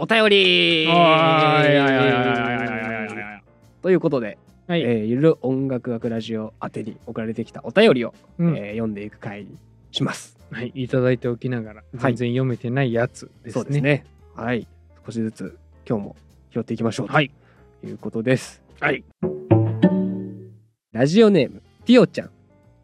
お便りということで、はいえー、ゆる音楽学ラジオ宛てに送られてきたお便りを、うん、えー、読んでいく回にします。はい、いただいておきながら全然読めてないやつですね。はい、ねはい少しずつ今日も拾っていきましょうはということです。はい、ラジオネームティオちゃん。テ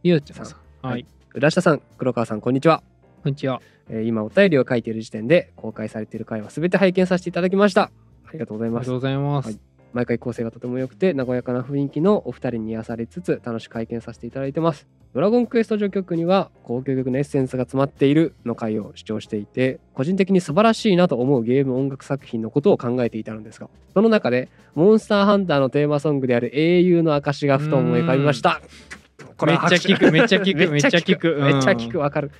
ィオちゃんさん。はい、浦下さん黒川さんこんにちは。こんにちは。えー今お便りを書いている時点で公開されている回は全て拝見させていただきました。ありがとうございますありがとう。ございます。はい毎回構成がとても良くて和やかな雰囲気のお二人に癒されつつ楽しく拝見させていただいてます。ドラゴンクエスト序曲には高級曲のエッセンスが詰まっているの回を主張していて個人的に素晴らしいなと思うゲーム音楽作品のことを考えていたのですがその中でモンスターハンターのテーマソングである英雄の証がふと思い浮かびました。これ めっちゃ聞く、めっちゃ聞く、めっちゃ聞く。めっちゃ聞く。わかる。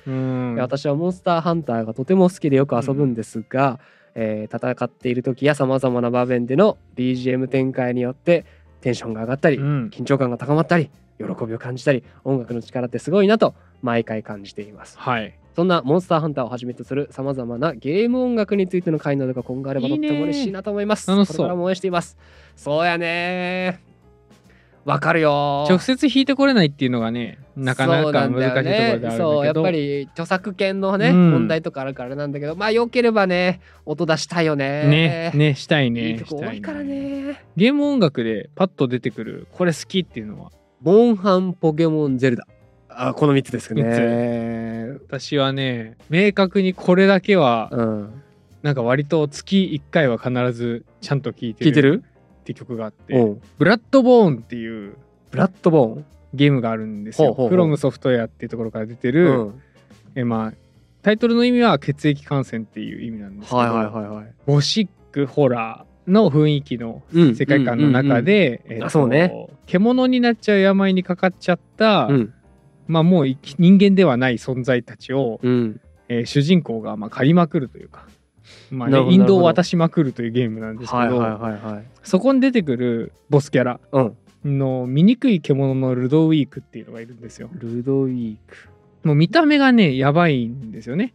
私はモンスターハンターがとても好きでよく遊ぶんですが、えー戦っている時やさまざまな場面での BGM 展開によってテンションが上がったり、うん。緊張感が高まったり喜びを感じたり音楽の力ってすごいなと毎回感じています。はい。そんなモンスターハンターをはじめとするさまざまなゲーム音楽についての回などが今後あればとっても嬉しいなと思います。いいこれからも応援しています。そうやねわかるよ。直接弾いてこれないっていうのがね、なかなか難しいところであるんだけど。そうやっぱり著作権のね、うん。問題とかあるからなんだけどまあ良ければね音出したいよね。ね、ね、したいいね。いとこ多いからね。ゲーム音楽でパッと出てくる、これ好きっていうのは、モンハンポケモンゼルダ。あこの3つですね。私はね、明確にこれだけは、うん。なんか割と月1回は必ずちゃんと聴いてる。聞いてる？って曲があって、うん。ブラッドボーンっていうブラッドボーンゲームがあるんですよ。フロムソフトウェアっていうところから出てうる、ん。えまあタイトルの意味は血液感染っていう意味なんですけど、はいはいはいはい。ゴシックホラーの雰囲気のうん世界観の中で、えそうね。獣になっちゃう病にかかっちゃった、うん。まあもう人間ではない存在たちを、うん。えー主人公がまあ狩りまくるというか、まあね、なるほど引導を渡しまくるというゲームなんですけど、はいはいはいはいそこに出てくるボスキャラうんの醜い獣のルドウィークっていうのがいるんですよ。ルドウィークもう見た目がねやばいんですよね。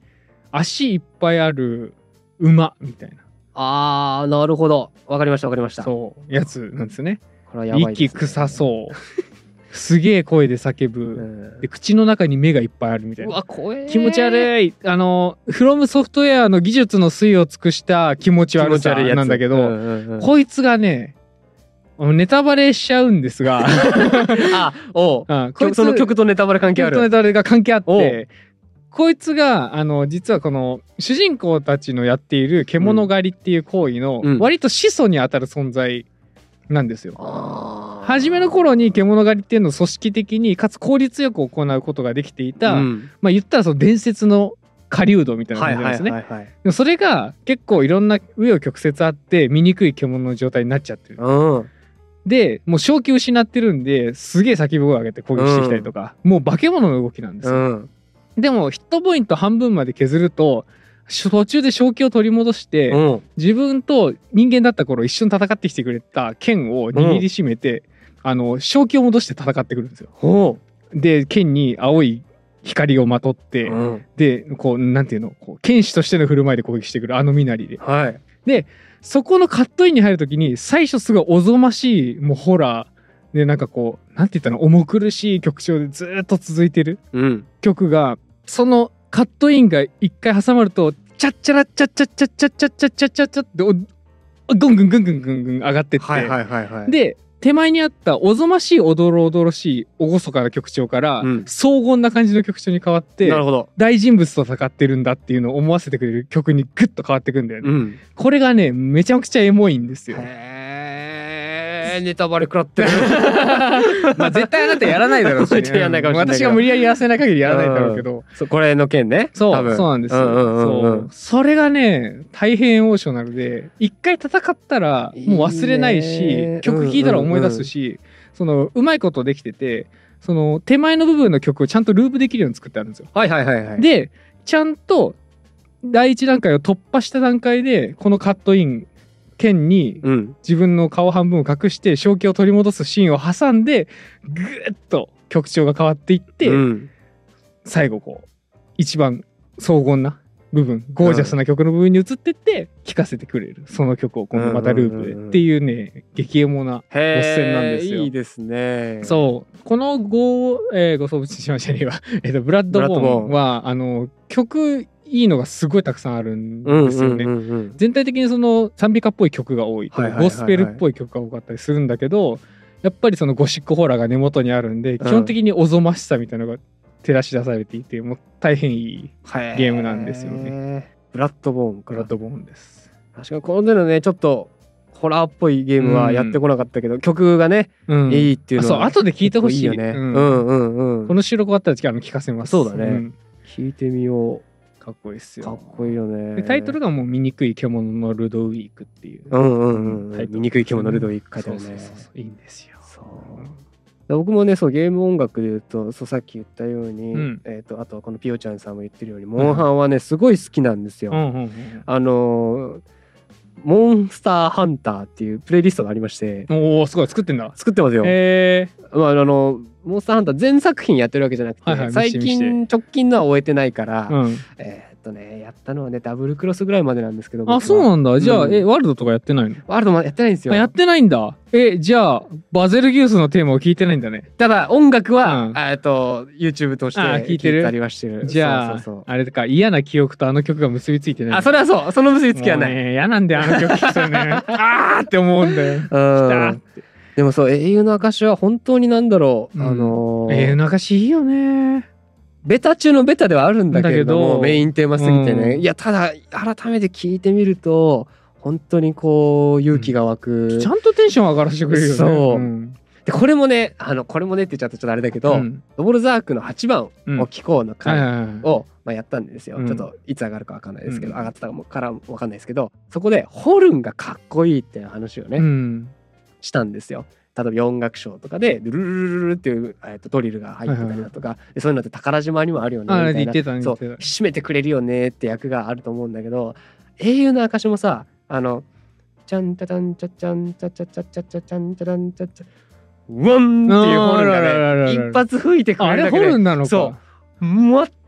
足いっぱいある馬みたいなあーなるほどわかりましたわかりましたそうやつなんですよね。これはやばいです、ね、息臭そう。すげえ声で叫ぶ。うん。で口の中に目がいっぱいあるみたいうな。わ怖え気持ち悪い。あのフロムソフトウェアの技術の粋を尽くした気持ち悪さなんだけど、うんうんうんこいつがねネタバレしちゃうんですが。あおう。うんこいつその曲とネタバレ関係あ曲とネるタバレが関係あっおてこいつがあの実はこの主人公たちのやっている獣狩りっていう行為のうん。割と始祖にあたる存在なんですよ。初めの頃に獣狩りっていうのを組織的にかつ効率よく行うことができていた、うんまあ言ったらその伝説の狩人みたいなはい感じなんですね。はいはいはいでもそれが結構いろんな紆余曲折あって醜い獣の状態になっちゃってる。うんでもう正気失ってるんですげえ叫び声を上げて攻撃してきたりとか、もう化け物の動きなんですよ。うんでもヒットポイント半分まで削るとし途中で正気を取り戻して、うん。自分と人間だった頃一緒に戦ってきてくれた剣を握りしめて、あの正気を戻して戦ってくるんですよ。ほで剣に青い光をまとって、ううん。でこうなんていうのこう剣士としての振る舞いで攻撃してくるあの身なりで。はい。そこのカットインに入るときに最初すごいおぞましいもうホラーでなんかこうなんて言ったの重苦しい曲調でずーっと続いてるうん。曲がそのカットインが一回挟まるとチャッチャラチャッチャッチャッチャッチャッチャッチャッチャッチャッってぐんぐんぐんぐんぐんぐん上がってって、はいはいはいはいで手前にあったおぞましいおどろおどろしい厳かな曲調から、うん荘厳な感じの曲調に変わってなるほど大人物と戦ってるんだっていうのを思わせてくれる曲にグッと変わってくんだよね。うんこれがねめちゃくちゃエモいんですよ。へえネタバレ食らってる。まあ絶対あなたやらないだろうし、ね、絶対やんないかもしれないけど。私が無理やりやらせない限りやらないだろうけど、そうこれの件ね。そうそうなんですよ、うんうんうんうんそう。それがね大変エモーショナルで一回戦ったらもう忘れないしいいね。曲聴いたら思い出すし、そのうまいことできててその手前の部分の曲をちゃんとループできるように作ってあるんですよ。はいはいはいはい。でちゃんと第一段階を突破した段階でこのカットイン剣にうん。自分の顔半分を隠して正気を取り戻すシーンを挟んでぐーっと曲調が変わっていって、うん。最後こう一番荘厳な部分ゴージャスな曲の部分に移ってって聴かせてくれる。その曲を今度またループでっていうね激エモなへボス戦なんですよ。いいですね。そう。このご、えー、ご送信しましたには、えーとブラッドボブラッドボーン。ーンはあの曲いいのがすごいたくさんあるんうんですよね。うんうんうん全体的にその賛美歌っぽい曲が多いとはいはいはいはい。ゴスペルっぽい曲が多かったりするんだけどやっぱりそのゴシックホラーが根元にあるんで、基本的におぞましさみたいなのが照らし出されていてもう大変いいはい。ゲームなんですよね。ブラッドボーンかブラッドボーンです。確かにこの手のねちょっとホラーっぽいゲームはやってこなかったけど、曲がね、うん。いいっていうのはあそう後で聞いてほしいよね、ううんん、うんうん。この収録終わったらあの聞かせます。そうだね。ん。聞いてみよかっこいいっすよ。うかっこいいよね。でタイトルがもう醜い獣のルドウィークっていう。うんうんうん醜い獣ルドウィーク書いてあるねそうそうそう。そういいんですよ。そう。僕もねそうゲーム音楽で言うとそうさっき言ったように、うん。えー、とあとはこのピオちゃんさんも言ってるようにモンハンはねすごい好きなんですよ。うんうんうん。あのーモンスターハンターっていうプレイリストがありましておおすごい作ってんだ。作ってますよ。へえ。まあ、あのモンスターハンター全作品やってるわけじゃなくて、はいはい見最近直近のは終えてないから、うん。えーっとねやったのはねダブルクロスぐらいまでなんですけどあそうなんだ。じゃあ、うんえワールドとかやってないの？ワールドまでやってないんですよあやってないんだ。えじゃあバゼルギウスのテーマを聞いてないんだね。ただ音楽は、うんえーっと YouTube としてあ聞いてるたりはしてるじゃああれか嫌な記憶とあの曲が結びついてない。あそれはそうその結びつきはない、ね嫌なんだよあの曲聴くとね。あーって思うんだよ。うんでもそう英雄の証は本当になんだろう、うんあのーえー、流しいいよね。ベタ中のベタではあるんだけれどメインテーマすぎてね、うん。いやただ改めて聞いてみると本当にこう勇気が湧く、ちゃんとテンション上がらせてくれるよね。そう。うん。でこれもねあのこれもねって言っちゃったらちょっとあれだけど、うん。ドボルザークの8番うん。を聴こうのはい回を、まあ、やったんですよ、うん。ちょっといつ上がるかわかんないですけど、うん。上がってたからわかんないですけどそこでホルンがかっこいいっていう話をね、うん。したんですよ。例えば音楽賞とかでルルルルルルっていう、えー、とドリルが入ってたりだとか、でそういうのって宝島にもあるよねみあたいなそう締めてくれるよねって役があると思うんだけど英雄の証もさあの「ちゃんちゃちゃんちゃちゃんちゃちゃちゃちゃちゃちゃんちゃちゃんちゃちゃウワンっていうホルンがね一発吹いてくあれれるだけでホルンなのか。そう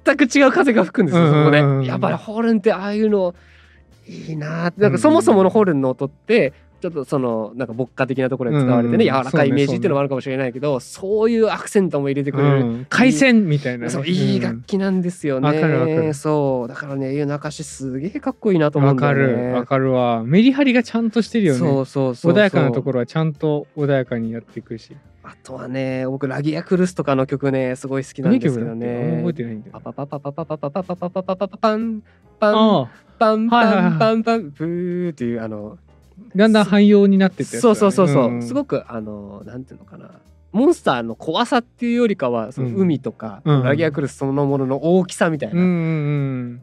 全く違う風が吹くんですよ、そこでやっぱりホルンってああいうのいいなーってなんかそもそものホルンの音ってちょっとそのなんか牧歌的なところで使われてね、うんうん柔らかいイメージっていうのもあるかもしれないけどそう,、いうアクセントも入れてくれる、うん。回線みたいなね。そういいうん楽器なんですよね、わかるわかる。そう。だからね「英雄の証」すげえかっこいいなと思うわかんだよね。るわかるわ。メリハリがちゃんとしてるよね。そうそうそう穏やかなところはちゃんと穏やかにやっていくし。あとはね僕ラギアクルスとかの曲ねすごい好きなんですけど何曲だっけあんま覚えねてないんだよパパパパパパパパパパパパパパパンパンパンパンパンパンブーっていうあのだんだん汎用になってってそうそうそうそう、すくごくあのなんていうのかな。モンスターの怖さっていうよりかはそのうん。海とか、うんラギアクルスそのものの大きさみたいな、うんうん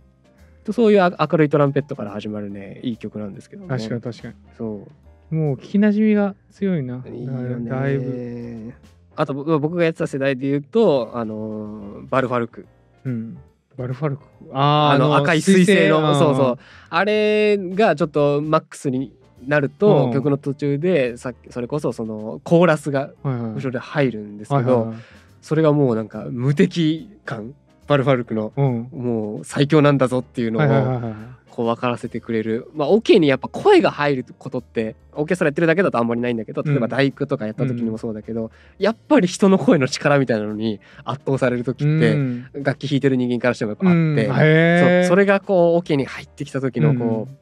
そういう明るいトランペットから始まるねいい曲なんですけどうんね確かに確かに。そう。もう聞きなじみが強いないいよねだいぶ。あと僕僕がやってた世代で言うとあのバルファルク。うん。バルファルク？あーあの赤い彗星のそうそうう。あれがちょっとマックスになると、うん。曲の途中でさっきそれこそそのコーラスが後ろで入るんですけど、それがもうなんか無敵感。バルファルクのうん。もう最強なんだぞっていうのをこう分からせてくれる。まあオ、ケにやっぱ声が入ることってオーケストラやってるだけだとあんまりないんだけど例えばうん大工とかやった時にもそうだけど、やっぱり人の声の力みたいなのに圧倒される時って、うん。楽器弾いてる人間からしてもやっぱあって、うん。へそそれがこうオケに入ってきた時のこう、うん。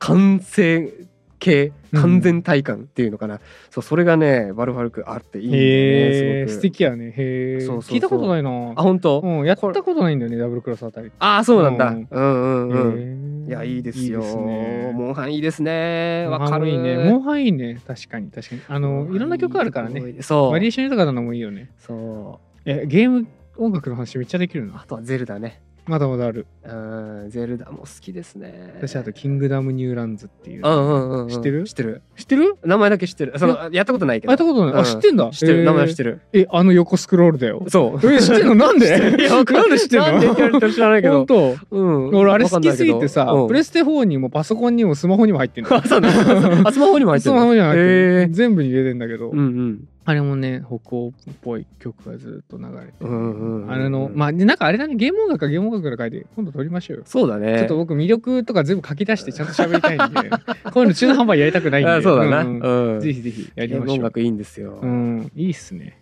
完成形うん完全体感っていうのかな、そうそれがねバルファルクあっていいんだよねすごく。敵やね。へえ聞いたことないな。あ本当、うんやったことないんだよねダブルクロスあたり。ああそうなんだ、ううんん、うん。うんいやいいですよ。いいですね。モンハンいいですね。わかる。いいね。モンハンいいね。確かに確かに。あのいろんな曲あるからね。そう。バリエーション豊かなのもいいよね。そう。えゲーム音楽の話めっちゃできるなあとはゼルダねまだまだある。うんゼルダも好きですね。私あとキングダムニューランズっていう。うんうんうんうん。知ってる？知ってる。知ってる？名前だけ知ってる。そのやったことないけど。あやったことない、うん。あ知ってんだ。知ってる。名前は知ってる。るえあの横スクロールだよ。そう。え知ってんの？なんで？なんで知ってんの？なんで？って言われたら知らないけど。本当？うん。俺あれ好きすぎてさ、うん。プレステ4にもパソコンにもスマホにも入ってんの。あそうなんだあスマホにも入ってるスマホにも入ってる、全部に入れてんだけど、うんうんあれもね北欧っぽい曲がずっと流れてあれのまあでなんかあれだねゲーム音楽はゲーム音楽で書いて今度撮りましょうよ。そうだね。ちょっと僕魅力とか全部書き出してちゃんと喋りたいんで こういうの中途半端にやりたくないんで。あそうだな、んうんぜひぜひやりましょう。ム音楽いいんですよ、うん。いいっすね。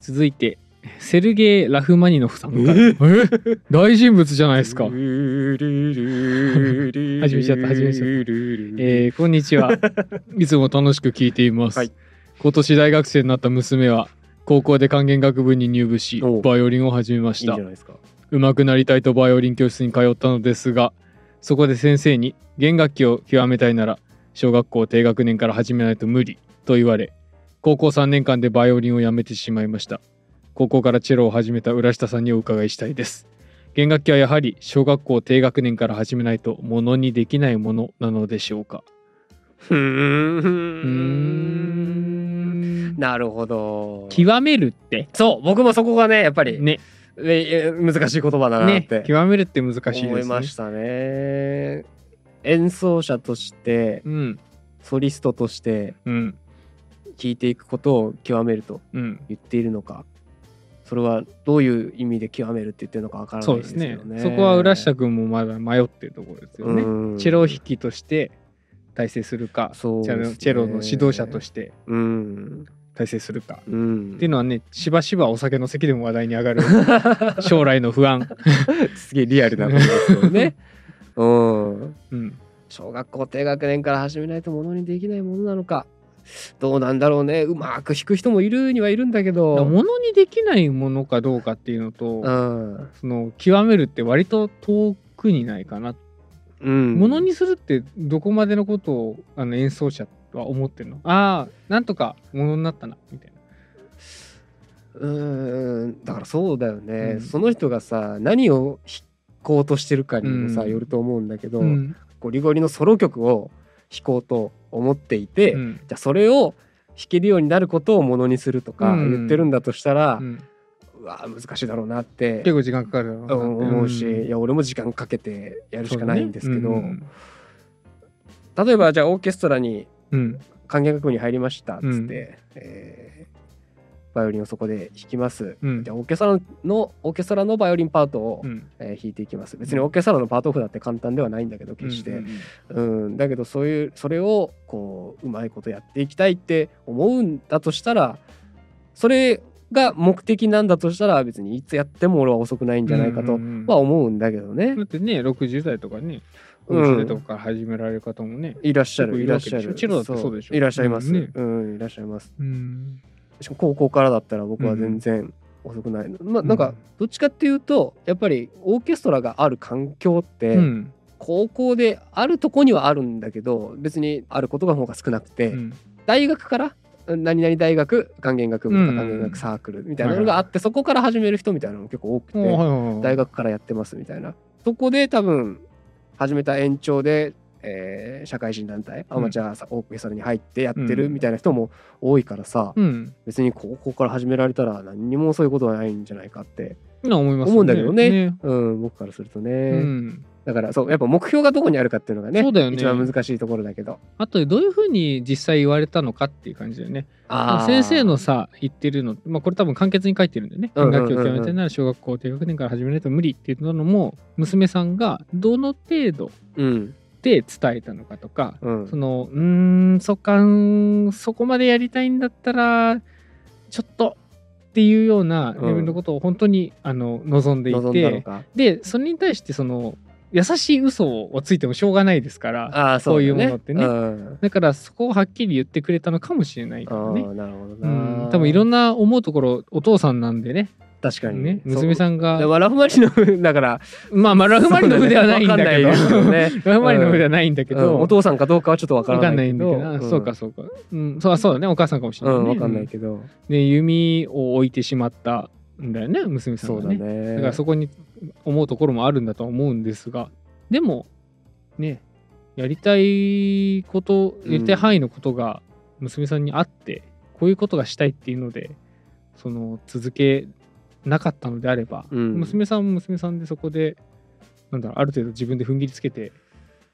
続いてセルゲイ・ラフマニノフさんから。え？え？大人物じゃないですか。始始めちゃった始めちゃった。えーこんにちは。いつも楽しく聞いています、はい。今年大学生になった娘は高校で管弦楽部に入部しバイオリンを始めました。上手くなりたいとバイオリン教室に通ったのですがそこで先生に弦楽器を極めたいなら小学校低学年から始めないと無理と言われ高校3年間でバイオリンをやめてしまいました高校からチェロを始めた浦下さんにお伺いしたいです。弦楽器はやはり小学校低学年から始めないとものにできないものなのでしょうか？ふーん。なるほど。極めるって？そう僕もそこがねやっぱり、ね。ええ難しい言葉だなねって。極めるって難しいですね。思いましたね。演奏者としてうん。ソリストとしてうん。聴いていくことを極めるとうん。言っているのかそれはどういう意味で極めるって言ってるのかわからないですね。ね。そこは浦下君もまだ迷ってるところですよね。うん。チェロ弾きとして大成するかね。チェロの指導者としてうん。大成するかうん。っていうのはねしばしばお酒の席でも話題に上がる 将来の不安、すげえリアルなことですよね。うん。うん、小学校低学年から始めないとものにできないものなのかどうなんだろうね。うまく弾く人もいるにはいるんだけど。ものにできないものかどうかっていうのと、うん。その極めるって割と遠くにないかな、うん。ものにするってどこまでのことをあの演奏者は思ってるの？ああなんとかものになったなみたいな。うん。だからそうだよね、うん。その人がさ何を弾こうとしてるかにもさ、うん。よると思うんだけど、うん。ゴリゴリのソロ曲を弾こうと思っていて、うん。じゃあそれを弾けるようになることをものにするとかうん。言ってるんだとしたら、うん。うわ難しいだろうなって。結構時間かかる思うし、んいや俺も時間かけてやるしかないんですけど、ね例えばじゃあオーケストラにうん。うん管弦楽部に入りましたっつって、えーバイオリンをそこで弾きます。うん。じゃあオーケストラのオーケストラのバイオリンパートを、うん。えー弾いていきます。別にオーケストラのパートオフだって簡単ではないんだけど決して、うんうんだけどそういうそれをこううまいことやっていきたいって思うんだとしたらそれが目的なんだとしたら別にいつやっても俺は遅くないんじゃないかとうんうんうんは思うんだけどね、だってね60代とかねうん。50代とか始められる方もね、いらっしゃるいいらっしゃる。いらっしゃいます、うんねうんいらっしゃいます。うんしかも高校からだったら僕は全然遅くない、まあなんかどっちかっていうとやっぱりオーケストラがある環境って、うん。高校であるとこにはあるんだけど別にあることが方が少なくて、うん。大学から何々大学管弦楽部とうんか管弦楽サークルみたいなのがあって、そこから始める人みたいなのも結構多くて、大学からやってますみたいな。そこで多分始めた延長で、えー社会人団体アマチュアさオーケストラに入ってやってるうん。みたいな人も多いからさ、うん。別に高校から始められたら何にもそういうことはないんじゃないかって、な思います思うんだけどね。うん、僕からするとね、うん。だからそうやっぱ目標がどこにあるかっていうのがねそうだよね。一番難しいところだけど。あとどういうふうに実際言われたのかっていう感じだよね。先生のさ言ってるの、まあ、これ多分簡潔に書いてるんでね。うんうんうんうん。音楽を極めたいなら小学校低学年から始めないと無理っていうのも娘さんがどの程度うんで伝えたのかとかうん。そのうーんそっかそこまでやりたいんだったらちょっとっていうようなレベルのことを本当に、あの望んでいてか？でそれに対してその優しい嘘をついてもしょうがないですからそうだね。いうものってね。うん。だからそこをはっきり言ってくれたのかもしれないかあらね。あなるほどうな、ん、多分いろんな思うところお父さんなんでね確かにね。娘さんんがラフマリノだからまあまあラフマリノフではないんだけど、ラフマリノフではないんだけうん。ど、お父さんかどうかはちょっとわからないいんだけど、あそうかそうか、うん、そうそうだね。お母さんかもしれない、ね。うん。わかん。ないけど、で弓を置いてしまったん。だよね娘さん。がねねだからそこに思うところもあるん。だとは思うん。ですがでもねやりたいことうん。やりたい範囲のことが娘さん。にあって、こういうことがしたいっていうのでその続けなかったのであれば、うん。娘さんも娘さんでそこでなんだろうある程度自分で踏ん切りつけて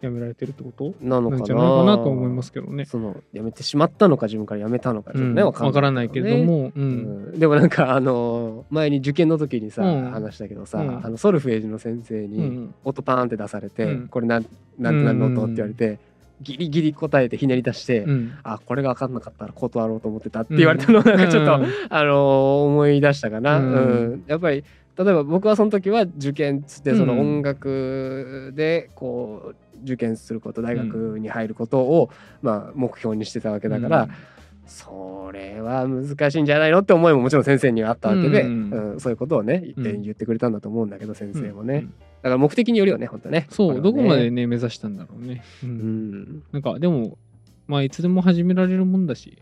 やめられてるってこと？なのかな？んなじゃないかなと思いますけどね。その辞めてしまったのか自分から辞めたのかちょっとね、うんわからないけれども、ううん。んでもなんかあの前に受験の時にさ、うん。話したけどさ、うん。あのソルフェージの先生うにん。音パーンって出されて、うん。これなんなんて何の音って言われて、ギリギリ答えてひねり出して、うん。あこれが分かんなかったら断ろうと思ってたって言われたのをなんかちょっと、うん。あの思い出したかな、ううん。んやっぱり例えば僕はその時は受験っつってそのうん音楽でこう受験すること大学に入ることを、まあ、目標にしてたわけだから、それは難しいんじゃないのって思いももちろん先生にはあったわけで、ううんん。そういうことをね言ってくれたんだと思うんだけど先うん生もね、うん。だから目的によるよね本当ね。そう、どこまでねね目指したんだろうね。ううんん。なんかでもまあいつでも始められるもんだし、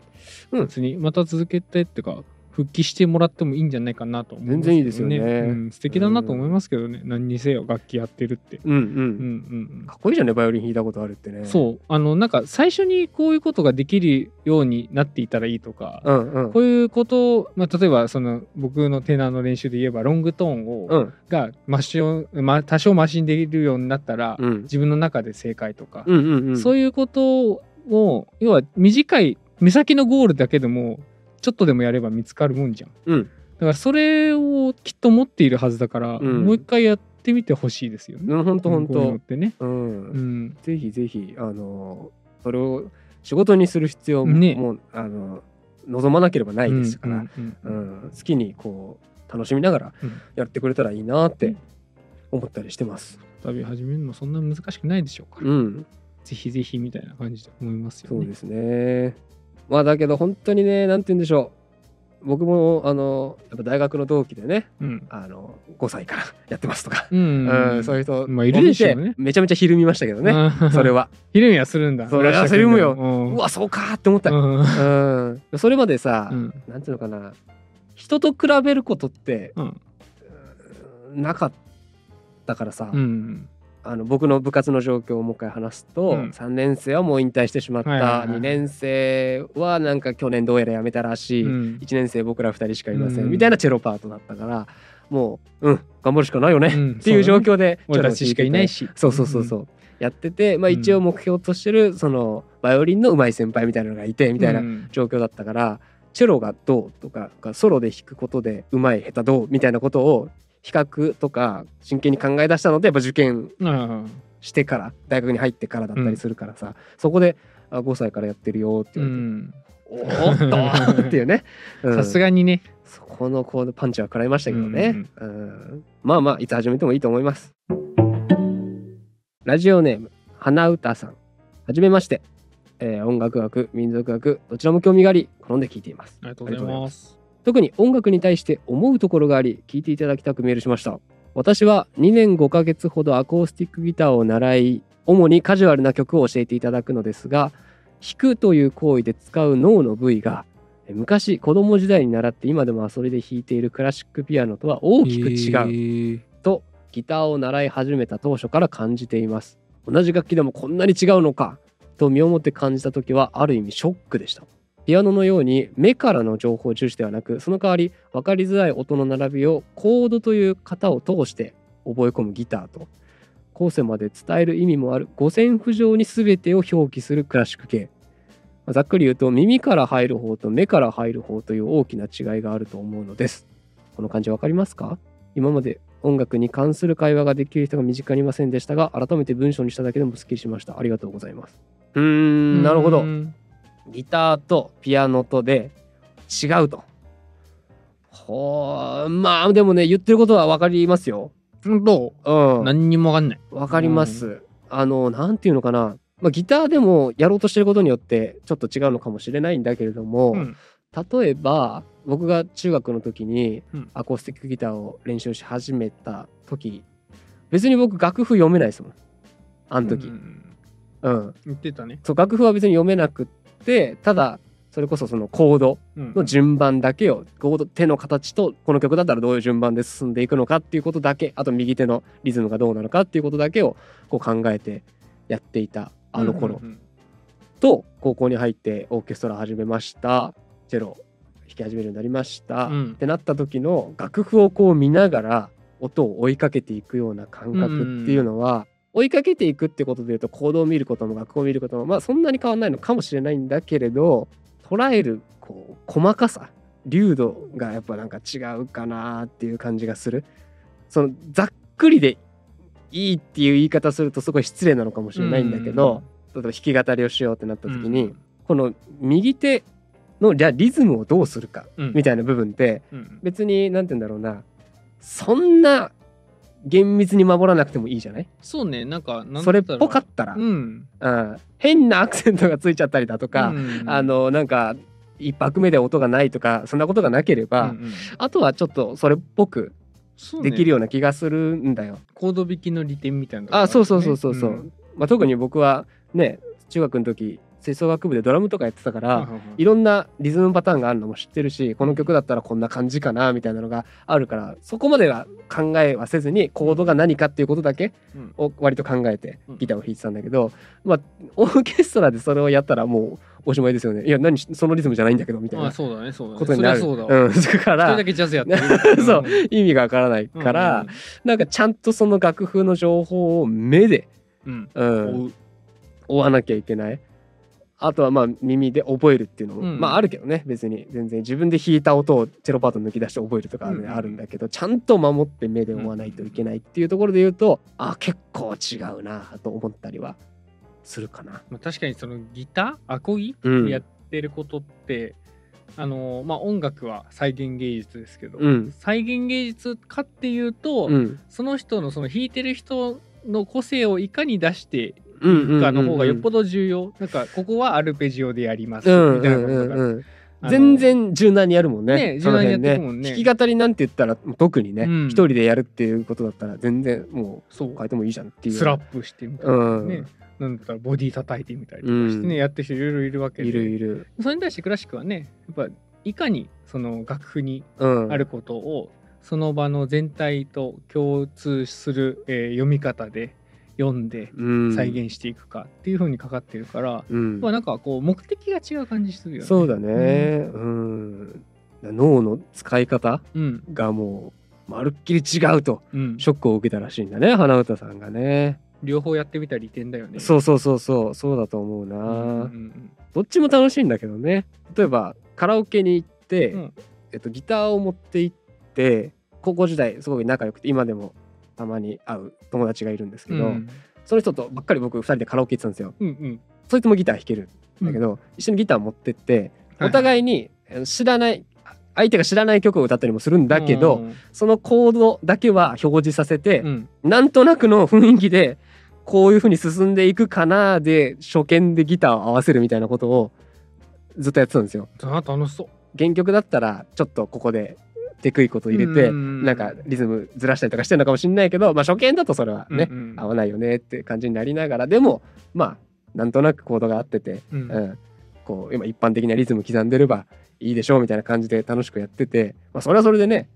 うん。別にまた続けてってか復帰してもらってもいいんじゃないかなと思います全然いいですよね。うん、素敵だなと思いますけどね、何にせよ楽器やってるって。うんうん。うんうんかっこいいじゃんねバイオリン弾いたことあるってね。うん、そう。あのなんか最初にこういうことができるようになっていたらいいとか、うんうん。こういうことを、まあ、例えばその僕のテナーの練習で言えばロングトーンを、うん。がマシオン、まあ、多少マシンできるようになったら、うん。自分の中で正解とか、うんうんうん。そういうことを要は短い目先のゴールだけでもちょっとでもやれば見つかるもんじゃん。うんだからそれをきっと持っているはずだから、うんもう一回やってみてほしいですよね。うん、ほんとほんこういうのっと。てね。うんう。ん。ぜひぜひ、あの、それを仕事にする必要も、ねもう、あの、望まなければないですから、うん好きにこう、楽しみながらうんやってくれたらいいなってうん思ったりしてます。旅始めるのそんな難しくないでしょうから、うん、ぜひぜひみたいな感じで思いますよね。そうですね。まあ、だけど本当にね、なんて言うんでしょう。僕も、あの、やっぱ大学の同期でね、うん。あの、5歳から やってますとか、うんうん、そういう人、まあいるでしょうね。を見てめちゃめちゃひるみましたけどね、それは。は。ひるみはするんだ。それはひるむようわ、そうかーって思った。うん。うん、それまでさ、うん。なんていうのかな。人と比べることって、うん。うんなかったからさ、うんあの僕の部活の状況をもう一回話すと、うん。3年生はもう引退してしまった、はいはいはい2年生はなんか去年どうやら辞めたらしい、うん。1年生僕ら2人しかいません、うん。みたいなチェロパートだったからもううん頑張るしかないよね、うん。っていう状況でチェロを弾いてて俺たちしかいないし。そうそうそうそう、やってて、まあ、一応目標としてるそのバイオリンの上手い先輩みたいなのがいてみたいなうん。状況だったから、チェロがどうとかソロで弾くことで上手い下手どうみたいなことを比較とか真剣に考え出したのでやっぱ受験あしてから大学に入ってからだったりするからさ、そこであ5歳からやってるよって言われて、ん。おーっとっていうね、う んさすがにね。そこのこうパンチは食らいましたけどね、うんまあまあいつ始めてもいいと思います。ラジオネーム花歌さん。はじめまして、えー音楽学民族学どちらも興味があり好んで聞いています。ありがとうございます。特に音楽に対して思うところがあり聞いていただきたくメールしました。私は2年5ヶ月ほどアコースティックギターを習い主にカジュアルな曲を教えていただくのですが弾くという行為で使う脳の部位がえ昔子供時代に習って今でも遊びで弾いているクラシックピアノとは大きく違うう。とギターを習い始めた当初から感じています。同じ楽器でもこんなに違うのかと身をもって感じた時はある意味ショックでしたピアノのように目からの情報重視ではなくその代わり分かりづらい音の並びをコードという型を通して覚え込むギターと後世まで伝える意味もある五線譜上に全てを表記するクラシック系まあざっくり言うと耳から入る方と目から入る方という大きな違いがあると思うのです。この感じわかりますか？今まで音楽に関する会話ができる人が身近にいませんでしたが改めて文章にしただけでもすっきりしました。ありがとうございます。うーんなるほど。うんギターとピアノとで違うと。ほーまあでもね言ってることは分かりますよ。どうん。う何にもわかんない。分かります。あのなんていうのかな。まあ、ギターでもやろうとしてることによってちょっと違うのかもしれないんだけれども、うん。例えば僕が中学の時にうん。アコースティックギターを練習し始めた時別に僕楽譜読めないですもん。あの時、うん。うん。言ってたね。そう楽譜は別に読めなくってただそれこそそのコードうん。の順番だけをコード手の形とこの曲だったらどういう順番で進んでいくのかっていうことだけあと右手のリズムがどうなのかっていうことだけをこう考えてやっていたあの頃。と高校に入ってオーケストラ始めました。チェロ弾き始めるようになりました、うん。ってなった時の楽譜をこう見ながら音を追いかけていくような感覚っていうのは、追いかけていくってことでいうと行動を見ることも楽譜を見ることもまあそんなに変わんないのかもしれないんだけれど捉えるこう細かさ流度がやっぱなんか違うかなっていう感じがする。そのざっくりでいいっていう言い方するとすごい失礼なのかもしれないんだけど、例えば弾き語りをしようってなった時に、うん。この右手のじゃあリズムをどうするかうん。みたいな部分ってうん。別に何て言うんだろうな。そんな厳密に守らなくてもいいじゃない？そうね。なんかそれっぽかったら、うん。うん変なアクセントがついちゃったりだとか、うんあのなんか一拍目で音がないとかそんなことがなければ、うんうん。あとはちょっとそれっぽくできるような気がするんだよ。コード弾きの利点みたいなとこあそうそうそうそうそう、ん。まあ、特に僕はね中学の時吹奏楽部でドラムとかやってたから、はいろんなリズムパターンがあるのも知ってるしこの曲だったらこんな感じかなみたいなのがあるからそこまでは考えはせずにコードが何かっていうことだけうん。を割と考えてうん。ギターを弾いてたんだけど、まあオーケストラでそれをやったらもうおしまいですよね。いや何そのリズムじゃないんだけどみたいなあそうだねそうだね。ことになる。そうだわ。うん、だからだけジャズやってる。そう意味がわからないから、なんかちゃんとその楽譜の情報を目で、うん。ううんん、追わなきゃいけない。あとはまあ耳で覚えるっていうのも、うん。まああるけどね別に。全然。自分で弾いた音をチェロパート抜き出して覚えるとかあるんだけどちゃんと守って目で追わないといけないっていうところで言うとあ結構違うなと思ったりはするかな。まあ確かにそのギターアコギうん。やってることって、あのまあ音楽は再現芸術ですけど、うん。再現芸術かっていうと、うん。その人のその弾いてる人の個性をいかに出してうんうんうんうん。いくかの方がよっぽど重要、なんかここはアルペジオでやりますうんみたいなことが、全然柔軟にやるもんね。ね柔軟にやってくもんね。弾き語りなんて言ったら特にね、うん。一人でやるっていうことだったら全然もそうう変えてもいいじゃんっていう。スラップしてみたりとかうん、ね、なんだったらボディ叩いてみたりとかしてね、うん。やってる人いろいろいるわけで。いるいる。それに対してクラシックはねやっぱいかにその楽譜にうん、あることをその場の全体と共通する、えー読み方で読んでうん、再現していくかっていう風にかかってるから、うんまあなんかこう目的が違う感じするよね。そうだね。うん。脳の使い方うんがもうまるっきり違うとうん、ショックを受けたらしいんだね花歌さんがね。両方やってみた利点だよね。そうそうそうそうそうだと思うな。うんうんどっちも楽しいんだけどね例えばカラオケに行って、うんえっと、ギターを持って行って高校時代すごい仲良くて今でもたまに会う友達がいるんですけど、うん。その人とばっかり僕2人でカラオケ行ってたんですよ。うんうん。そいつもギター弾けるんだけど、一緒にギター持ってってお互いにえー知らない相手が知らない曲を歌ったりもするんだけど、そのコードだけは表示させて、うん。なんとなくの雰囲気でこういう風に進んでいくかなで初見でギターを合わせるみたいなことをずっとやってたんですよ。あ楽しそう。原曲だったらちょっとここでテクいこと入れてうんなんかリズムずらしたりとかしてるのかもしれないけど、まあ、初見だとそれはね、うんうん。合わないよねって感じになりながらでもまあなんとなくコードが合ってて、うん。うん。こう今一般的なリズム刻んでればいいでしょうみたいな感じで楽しくやってて、まあ、それはそれでね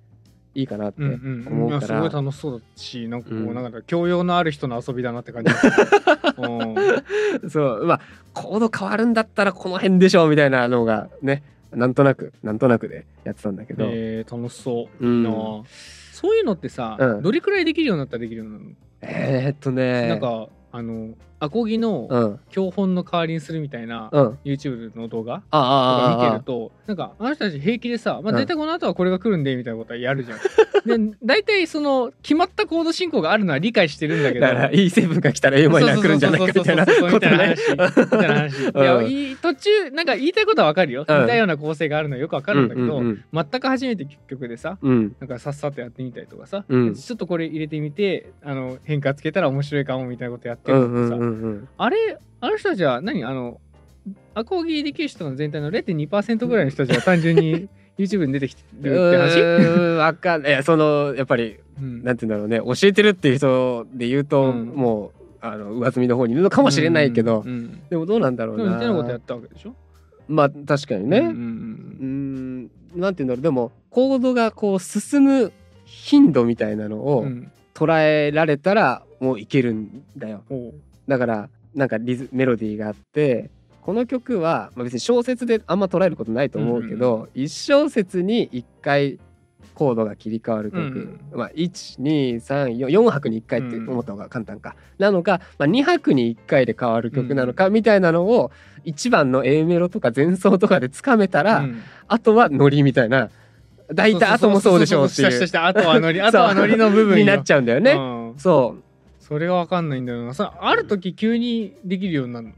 いいかなってうんうん思うから。いやすごい楽しそうだしなんかこう、うん。なんか教養のある人の遊びだなって感じ。そう。まあコード変わるんだったらこの辺でしょうみたいなのがねなんとなくなんとなくでやってたんだけど、えー、楽しそう、うんいいな。そういうのってさ、うん。どれくらいできるようになったらできるようになるの、えー、っとね。なんかあのアコギのうん。教本の代わりにするみたいな、うん。YouTube の動画あとあああか見てるとなんかあの人たち平気でさ、まあ、うん大体この後はこれが来るんでみたいなことはやるじゃん。で大体その決まったコード進行があるのは理解してるんだけどだから E7 が来たら A マイナー来るんじゃないかみたいなそうそうそうそうことね。みたいな話。みたいな話。い やうん。いい途中なんか言いたいことはわかるよ、うん似たような構成があるのはよくわかるんだけど、うんうん全く初めて曲でさうん。なんかさっさとやってみたりとかさ、うん。ちょっとこれ入れてみてあの変化つけたら面白いかもみたいなことやってうんうんるのさ、うんうん。あれあの人たちは何あのアコギできる人の全体の0.2%ぐらいの人たちが単純に YouTube に出てきてるって話、うーんわかんない。そのやっぱりうん。なんて言うんだろうね教えてるっていう人で言うと、うん。もうあの上積みの方にいるのかもしれないけど、うんうんでもどうなんだろうでも似たようなことやなったわけでしょ？まあ確かにね、うんううんーん。なんて言うんだろう。でもコードがこう進む頻度みたいなのをん。捉えられたらもういけるんだよだからなんかリズメロディーがあってこの曲は、まあ、別に小説であんま捉えることないと思うけど、一小節に一回コードが切り替わる曲、うんまあ、1234拍に1回って思った方が簡単か、なのか、まあ、2拍に1回で変わる曲なのかみたいなのを1番の A メロとか前奏とかでつかめたら、うん。あとはノリみたいな大体後もそうでしょうっていう。あとはノリあとはノリの部分よ。になっちゃうんだよね。うんそそれが分かんないんだよな。さある時急にできるようになるの。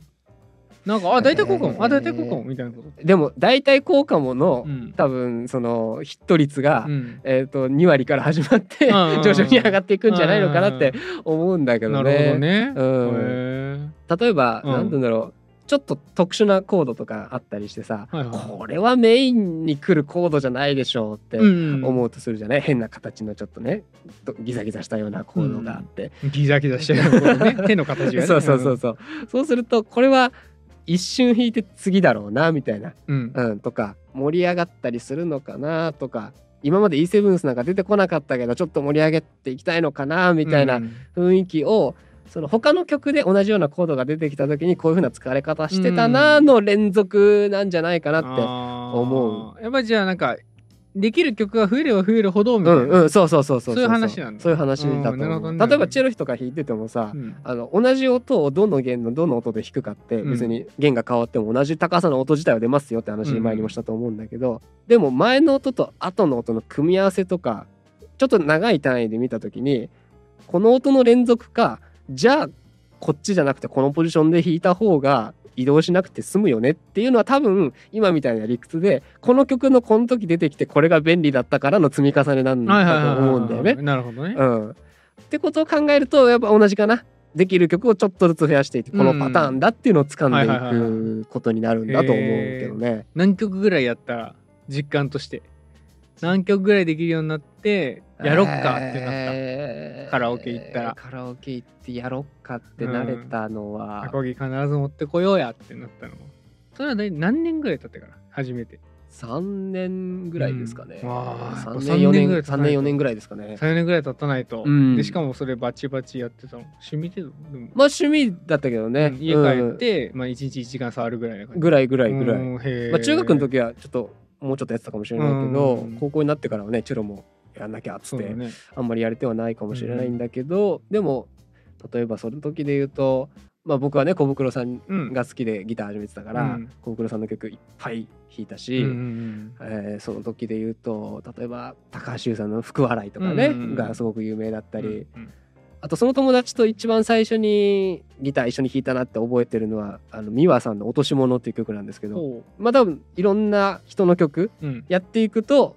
なんかあ大体こうかも、あ大体こうかも。みたいなこと。うでも大体効果もの、うん。多分そのヒット率が、うん。えー、と2割から始まってうん 徐々に上がっていくんじゃないのかなって思うんだけどなね。るほどね、うん。へ例えば、うん。なんて言うんだろうちょっと特殊なコードとかあったりしてさ、はいはい。これはメインに来るコードじゃないでしょうって思うとするじゃない、変な形のちょっとねとギザギザしたようなコードがあって、ギザギザしてることね 手の形がね。そうそうそうそう、そうするとこれは一瞬弾いて次だろうなみたいな、うん。うん、とか盛り上がったりするのかなとか今まで E7 なんか出てこなかったけどちょっと盛り上げていきたいのかなみたいなうん。雰囲気をその他の曲で同じようなコードが出てきた時にこういう風な使われ方してたなの連続なんじゃないかなって、思やっぱじゃあなんかできる曲が増えれば増えるほどみうたいな、んうんそうそうそうそうそういう話なんだ。そういう話だと思う、どね。例えばチェロヒとか弾いててもさ、うん。あの同じ音をどの弦のどの音で弾くかってうん。別に弦が変わっても同じ高さの音自体は出ますよって話前にもしたと思うんだけど、でも前の音と後の音の組み合わせとかちょっと長い単位で見た時にこの音の連続かじゃあこっちじゃなくてこのポジションで弾いた方が移動しなくて済むよねっていうのは多分今みたいな理屈でこの曲のこの時出てきてこれが便利だったからの積み重ねなんだと思うんだよね。なるほどね、うん、ってことを考えるとやっぱ同じかな？できる曲をちょっとずつ増やしていってこのパターンだっていうのを掴んでいくことになるんだと思うけどね。何曲ぐらいやったら実感として？何曲ぐらいできるようになってやろっかってなった、えー。カラオケ行ったら。カラオケ行ってやろっかってなれたのは、アコギ必ず持ってこようやってなったの。それは何何年ぐらい経ってから？初めて。3年ぐらいですかね。うん。わあ3やっぱ年4年3年ぐらい経た3ないと。年4年ぐらいですかね。3年ぐらい経たないと、うん。でしかもそれバチバチやってたの。趣味ででもまあ趣味だったけどね。うん。家帰って、まあ、1日1時間触るぐらいな感じ。うんぐらいぐらいぐらい。まあ、中学の時はちょっともうちょっとやってたかもしれないけど、うん。高校になってからはねチェロもやんなきゃっつって、ね。あんまりやれてはないかもしれないんだけど、でも例えばその時で言うと、まあ、僕はね小袋さんうん。が好きでギター始めてたから、うん。小袋さんの曲いっぱい弾いたし、うんうんえーその時で言うと例えば高橋優さんの「福笑い」とかね、うんうんうん。がすごく有名だったうんり、うん。あとその友達と一番最初にギター一緒に弾いたなって覚えてるのはあの美和さんの「落とし物」っていう曲なんですけどほまあ多分いろんな人の曲やっていくと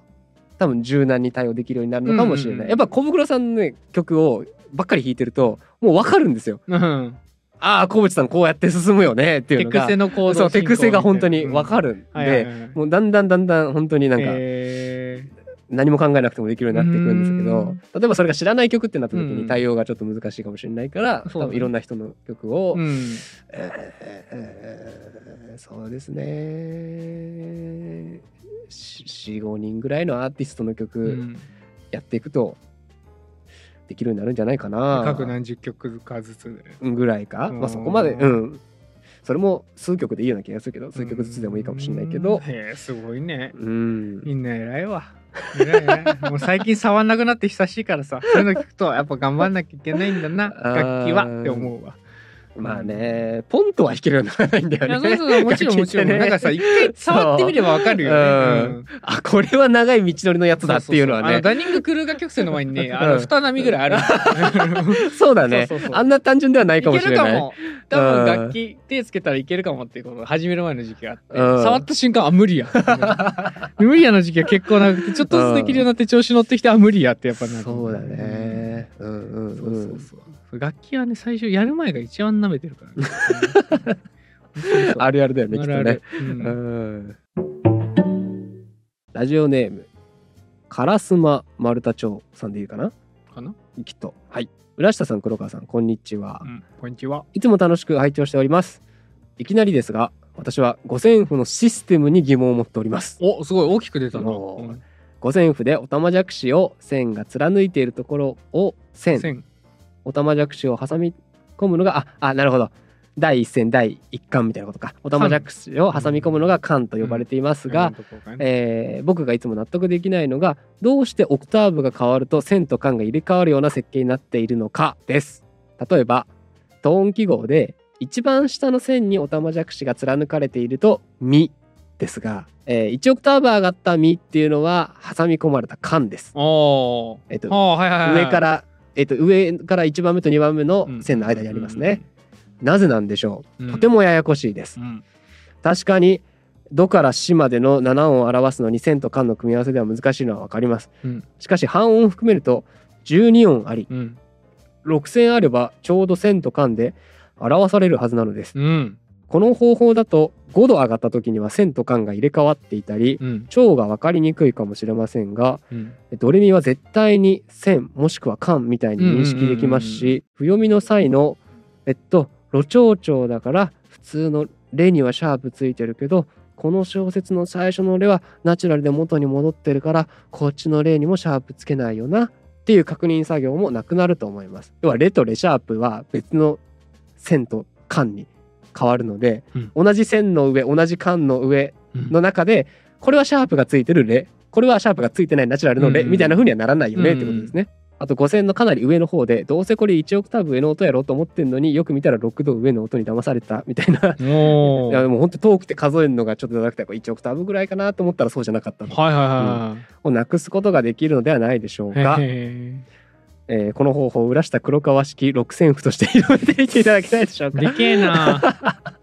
多分柔軟に対応できるようになるのかもしれない、うんうんうん。やっぱ小袋さんの、ね、曲をばっかり弾いてるともう分かるんですよ。うんああ小渕さんこうやって進むよねっていう手のが。癖の行動そう手癖が本当に分かるるんで、はいはいはい。もうだんだんだんだん本当になんかへ何も考えなくてもできるようになっていくんですけうど例えばそれが知らない曲ってなった時うん。に対応がちょっと難しいかもしれないから、そうだね多分いろんな人の曲を、ーうん。えーそうですね。45人ぐらいのアーティストの曲、うん。やっていくとできるようになるんじゃないかな。各何十曲かずつでぐらいか、うんまあ、そこまでうん。それも数曲でいいような気がするけど数曲ずつでもいいかもしれないけど。うん。へえすごいね。うん。みんな偉いわもう最近触んなくなって久しいからさ。そういうの聞くとやっぱ頑張んなきゃいけないんだな。楽器はって思うわまあねポンとは弾けるようにならないんだよね。そうそうもちろんもちろん、ね。なんかさ一回触ってみればわかるよね、そう。うん。あこれは長い道のりのやつだっていうのはそそそあのねダニングクルーガ曲線の前にねあのうん二波ぐらいある。そうだね。そうそうそう。あんな単純ではないかもいしれない。けるかも。多分楽器手つけたらいけるかもっていうことを始める前の時期があって、うん。触った瞬間あ無理や 無理やの時期は結構長くてちょっとずつできるようになって調子乗ってきてあ無理やってやっぱなる。そうだね。うんうんそううんそうそう楽器はね最初やる前が一番舐めてるから、ね、あるあるだよねきっとね。ラジオネーム烏丸丸太町さんでいいかな？かな、きっと。はい。浦下さん黒川さんこんにちは、うん、こんにちは。いつも楽しく拝聴しております。いきなりですが私は五線譜のシステムに疑問を持っております。おすごい。大きく出たな、五線譜でおたまじゃくしを線が貫いているところを線。線おたまじゃくしを挟み込むのがああなるほど。第一線第一巻みたいなことか。オタマジャクシを挟み込むのが巻と呼ばれていますが、えー僕がいつも納得できないのがどうしてオクターブが変わると線と間が入れ替わるような設計になっているのかです。例えばトーン記号で一番下の線にオタマジャクシが貫かれていると「ミ」ですが、えー1オクターブ上がった「ミ」っていうのは挟み込まれた間です、おー。えっとはいはい。上から、えっと上から1番目と2番目の線の間にありますね、なぜなんでしょう？とてももややこしいです。うん。確かに「ド」から「シ」までの7音を表すのに線と間の組み合わせでは難しいのは分かります。うん。しかし半音を含めると12音あり。うん。6線あればちょうど線と間で表されるはずなのです。うんこの方法だと5度上がった時には線と間が入れ替わっていたりうん。調が分かりにくいかもしれませんがうん。ドレミは絶対に線もしくは間みたいに認識できますうんうんし不読みの際のえっとロ長調だから普通のレにはシャープついてるけどこの小説の最初のレはナチュラルで元に戻ってるからこっちのレにもシャープつけないよなっていう確認作業もなくなると思います。要はレとレシャープは別の線と間に変わるので、同じ線の上同じ間の上うん。の中でこれはシャープがついてるレこれはシャープがついてないナチュラルのレ、うん。うんみたいな風にはならないよねうん。ってことですね。あと5線のかなり上の方でどうせこれ1オクターブ上の音やろうと思ってんのによく見たら6度上の音に騙されたみたいな。いやでも本当遠くて数えるのがちょっと長くてこれ1オクターブぐらいかなと思ったらそうじゃなかったの。はいはいはをなくすことができるのではないでしょういかえーこの方法を裏した黒川式6線譜として広めていっていただきたいでしょうか？ーでけえな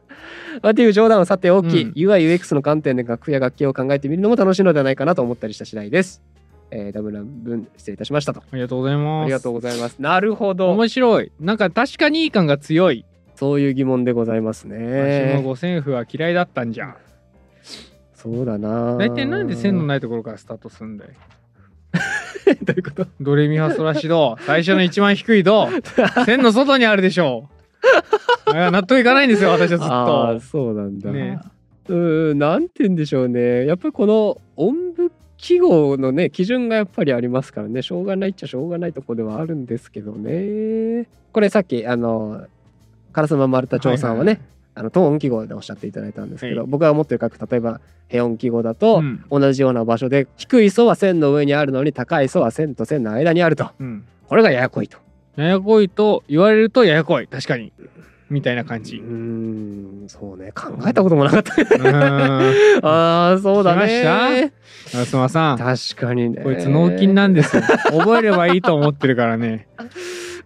まあ、っていう冗談はさておき、うん UIUX の観点で楽譜や楽器を考えてみるのも楽しいのではないかなと思ったりした次第です。えー、ダブル分失礼いたしましたと。ありがとうございますありがとうございます。なるほど。面白いなんか確かにいい感が強いそういう疑問でございます私もね。五線譜は嫌いだったんじゃんそうだな。大体なんで線のないところからスタートすんだよ どういうこと？ドレミファソラシド最初の一番低いド 線の外にあるでしょうあ納得いかないんですよ私はずああ、っそうなんだ。ねうーん、なんて言うんでしょうね。やっぱりこの音符記号のね、基準がやっぱりありますからね。しょうがないっちゃしょうがないとこではあるんですけどね。これさっき、あの、カラスマ丸太長さんはね、あの、トーン記号でおっしゃっていただいたんですけど、はい。僕が持ってる書く、例えば、ヘ音記号だと、うん。同じような場所で、低い層は線の上にあるのに、高い層は線と線の間にあると。うん。これがややこいと。ややこいと言われるとややこい。確かにみたいな感うじーん、そうね。考えたこともなかった。ああ、そうだね。あすまさん確かにね。こいつ脳筋なんですよ覚えればいいと思ってるからね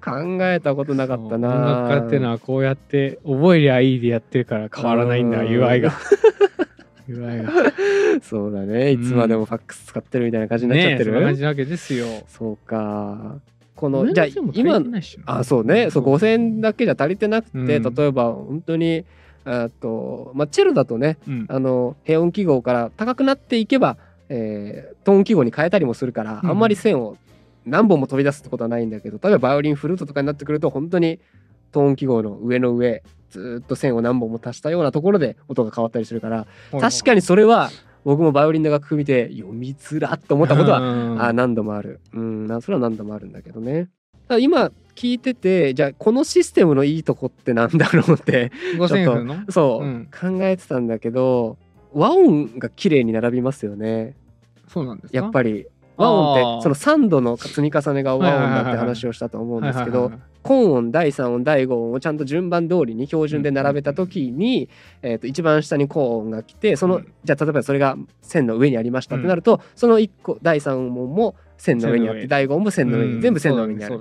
考えたことなかったな。音楽家ってのはこうやって覚えりゃいいでやってるから変わらないんだうん UI が UI がそうだね。いつまでもファックス使ってるみたいな感じになっちゃってる？ねえそんな感じなわけですよそうか。この、じゃ今あそうね。そう5000だけじゃ足りてなくて、うん。例えば本当にあと、まあ、チェロだとねうん。あの平音記号から高くなっていけば、えートーン記号に変えたりもするから、うん。あんまり線を何本も飛び出すってことはないんだけど例えばバイオリンフルートとかになってくると本当にトーン記号の上の上ずーっと線を何本も足したようなところで音が変わったりするから確かにそれは僕もバイオリンの楽譜見て読みづらっと思ったことははあ何度もある。うん、なそれは何度もあるんだけどね。ただ今聞いてて、じゃあこのシステムのいいとこってなんだろうって、五線譜の？そう、うん考えてたんだけど、和音が綺麗に並びますよね。そうなんですか？やっぱり。和音ってその3度の積み重ねが和音だって話をしたと思うんですけど根音第3音第5音をちゃんと順番通りに標準で並べた時に、えー、と一番下に高音が来てその、うん。じゃあ例えばそれが線の上にありましたってなると、その1個第3音も線の上にあって第5音も線の上に、うん。全部線の上にある、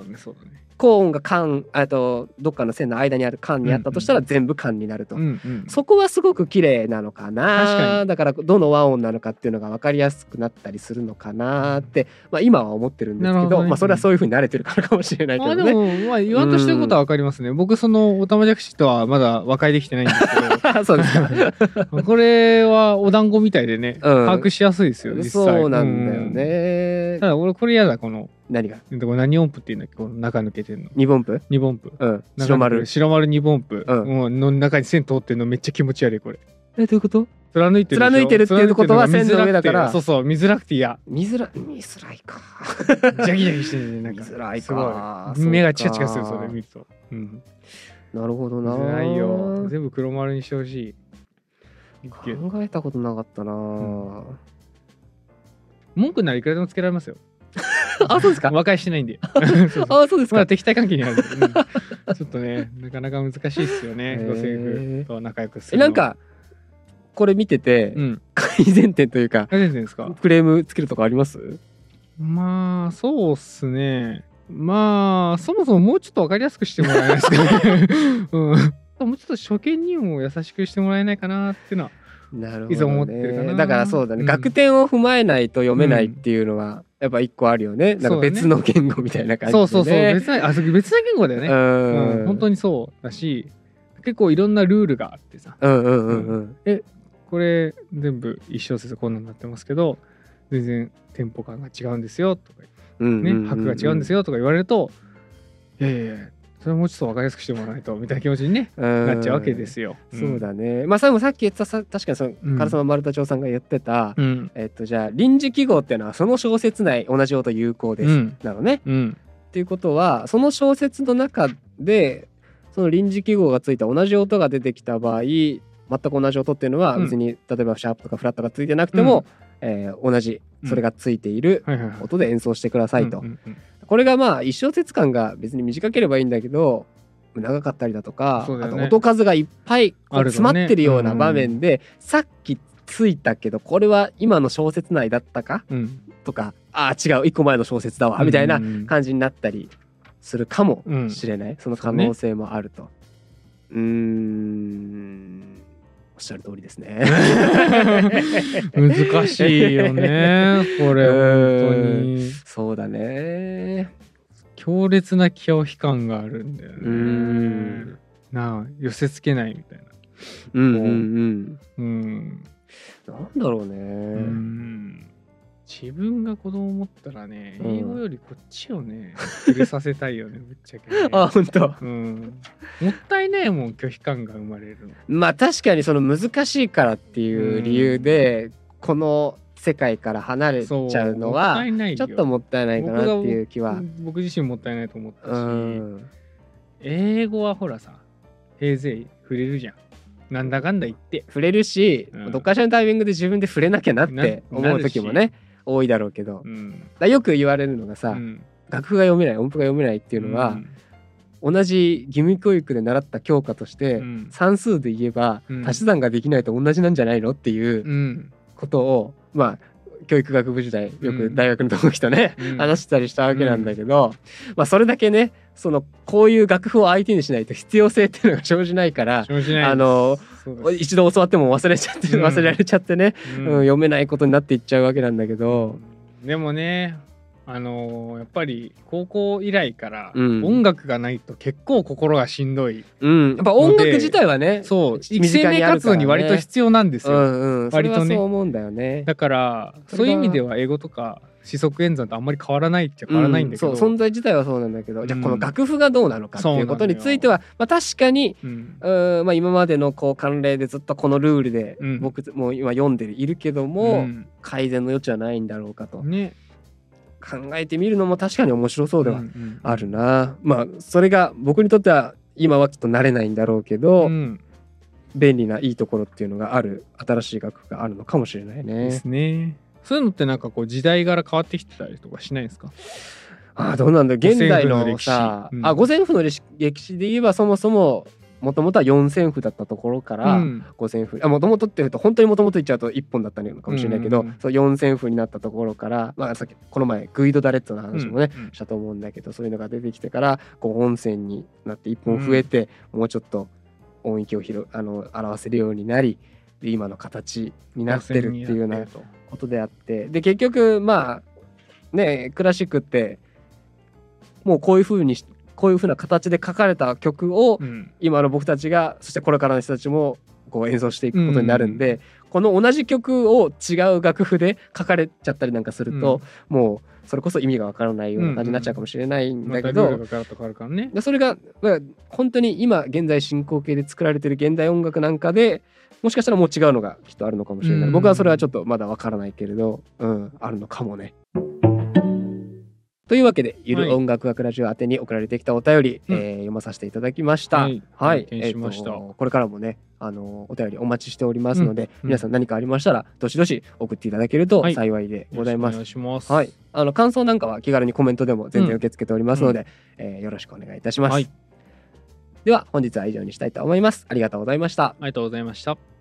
そうだねそうだね高音が間あとどっかの線の間にある間にあったとしたら全部間になると。そうんうんそこはすごく綺麗なのかな確かだからどの和音なのかっていうのが分かりやすくなったりするのかなって、まあ、今は思ってるんですけどどねまあ、それはそういうふうに慣れてるからかもしれないけあで。もまあ言わんとしてることはわかりますね僕そのオタマジャクシとはまだ和解できてないんですけそうですか。これはお団子みたいでねうん把握しやすいですよ実際そうなんだようんね。ただ俺これ嫌だこの何が？これ何音符っていうんだっけこの中抜けてんの？二本譜二本符。うん。白丸。白丸二本符、うん。もうの中に線通ってんのめっちゃ気持ち悪いこれ。え、どういうこと？貫いてるでしょ？貫いてるっていうことは線の上だからそうそう見づらくて嫌。見づらい、見づらいか。ジャギジャギしてるねなんか。見づらいすごか。い目がチカチカするそれ見ると、うん、なるほどな。ないよ。全部黒丸にしてほしい。考えたことなかったな、ん。文句ならいくらでもつけられますよ あそうですか？和解してないんで。そうあそうですか、まあ敵対関係にある、うん。ちょっとねなかなか難しいですよね。へー。五政府と仲良くするなんかこれ見てて、うん。改善点というか何ですか？クレームつけるとかあります？まあそうっすね。まあそもそももうちょっと分かりやすくしてもらえないですかね、うん、もうちょっと初見にも優しくしてもらえないかなっていうのはなるほど、ね、いつも思ってるかな。だからそうだね、うん。学点を踏まえないと読めないっていうのはやっぱ一個あるよね、なんか別の言語みたいな感じで、ね、そうそうそう。別なあ別な言語だよね、ううん。ん本当にそうだし結構いろんなルールがあってさ。うんうんうんうん。えこれ全部一小節こんなんなってますけど全然テンポ感が違うんですよとかうんね拍が違うんですよ、よとか言われるといやいやいやそれもうちょっと分かりやすくしてもらわないとみたいな気持ちに、ね、うん。なっちゃうわけですよ。そうだね。まあそれもさっき言ってたさ確かにその、うん。唐沢丸太町さんが言ってた、うん。えっとじゃあ臨時記号っていうのはその小説内同じ音有効です、うん。なのね。うん。っていうことはその小説の中でその臨時記号がついた同じ音が出てきた場合全く同じ音っていうのはうん。別に、例えばシャープとかフラットがついてなくても、えー同じそれがついている。音で演奏してくださいと、うんうんこれがまあ一小節間が別に短ければいいんだけど長かったりだとかね。あと音数がいっぱい詰まってるような場面で、さっきついたけどこれは今の小説内だったか？うん。うんとかああ違う一個前の小説だわみたいなうん。うんうん感じになったりするかもうん。しれない、その可能性もあると。う,、ーん。おっしゃる通りですね難しいよね。これ、本当に。そうだね強烈な拒否感があるんだよね。うんなあ、寄せつけないみたいな。うんうんうんうん。なんだろうね、うん自分が子供持ったらね、うん。英語よりこっちをね、触れさせたいよね、ぶっちゃけ、ね。あ本当？うん。もったいないもん、拒否感が生まれるの。まあ確かにその難しいからっていう理由で、この世界から離れちそうゃうのもっはたいないよ。ちょっともったいないかなっていう気は。僕自身もったいないと思ったし、うん。英語はほらさ平勢触れるじゃん。なんだかんだ言って。触れるし、うん。どっかしらのタイミングで自分で触れなきゃなってな思う時もね多いだろうけど、うん。らよく言われるのがさ、うん。楽譜が読めない音符が読めないっていうのは、同じ義務教育で習った教科として、うん。算数で言えば、うん。足し算ができないと同じなんじゃないのっていううん。ことをまあ教育学部時代よくうん。大学の同期とね、うん。話したりしたわけなんだけど、まあそれだけねそのこういう楽譜を相手にしないと必要性っていうのが生じないから生じないあの一度教わっても忘れちゃってうん。忘れられちゃってね、ううんん読めないことになっていっちゃうわけなんだけど、でもねあのーやっぱり高校以来からうん。音楽がないと結構心がしんどい、うん、やっぱ音楽自体はねそう生命活動に割と必要なんですうよ、んうん。それは割とね。そう思うんだよね。だからそういう意味では英語とか四則演算とあんまり変わらないっちゃ変わらないんだけど、うそう存在自体はそうなんだけど、じゃあうんこの楽譜がどうなのかっていうことについては、まあ、確かにうん。うん、まあ、今までのこう慣例でずっとこのルールでうん。僕もう今読んでいるけども、ん。改善の余地はないんだろうかと。ね。考えてみるのも確かに面白そうではんんあるな、まあそれが僕にとっては今はきっと慣れないんだろうけど、うん。便利ないいところっていうのがある新しい楽譜があるのかもしれないでねす。ねそういうのってなんかこう時代柄変わってきてたりとかしないですか？ああどうなんだ現代の五線譜の歴史。さ、うん。あ五線譜の歴史歴史で言えばそもそももともとは四線譜だったところから、うん。五線譜。あもともとっていうと本当にもともと言っちゃうと1本だったのかもしれないけど、うんうんうん。そう4線譜になったところから、まあ、さっきこの前グイド・ダレッツォの話もね、うんうんしたと思うんだけどそういうのが出てきてから5本線になって1本増えて、もうちょっと音域を広あの表せるようになりで今の形になってるっていうようなことであって。で結局まあねクラシックってもうこういう風にしこういう風な形で書かれた曲をうん。今の僕たちがそしてこれからの人たちもこう演奏していくことになるんで、この同じ曲を違う楽譜で書かれちゃったりなんかすると、もうそれこそ意味がわからないような感じになっちゃうかもしれないんだけど、それが、まあ、本当に今現在進行形で作られてる現代音楽なんかでもしかしたらもう違うのがきっとあるのかもしれない、うん。僕はそれはちょっとまだわからないけれど、うん、あるのかもね。というわけでゆはいる音楽学ラジオ宛てに送られてきたお便り、うん。えー読まさせていただきました。はい。はい、しました。えーとこれからもねあのお便りお待ちしておりますので、うん。皆さん何かありましたらどしどし送っていただけるとはい。幸いでございます。よろしくお願いします。はい、あの感想なんかは気軽にコメントでも全然うん。受け付けておりますので、えーよろしくお願いいたします。はいでは本日は以上にしたいと思います。ありがとうございました。ありがとうございました。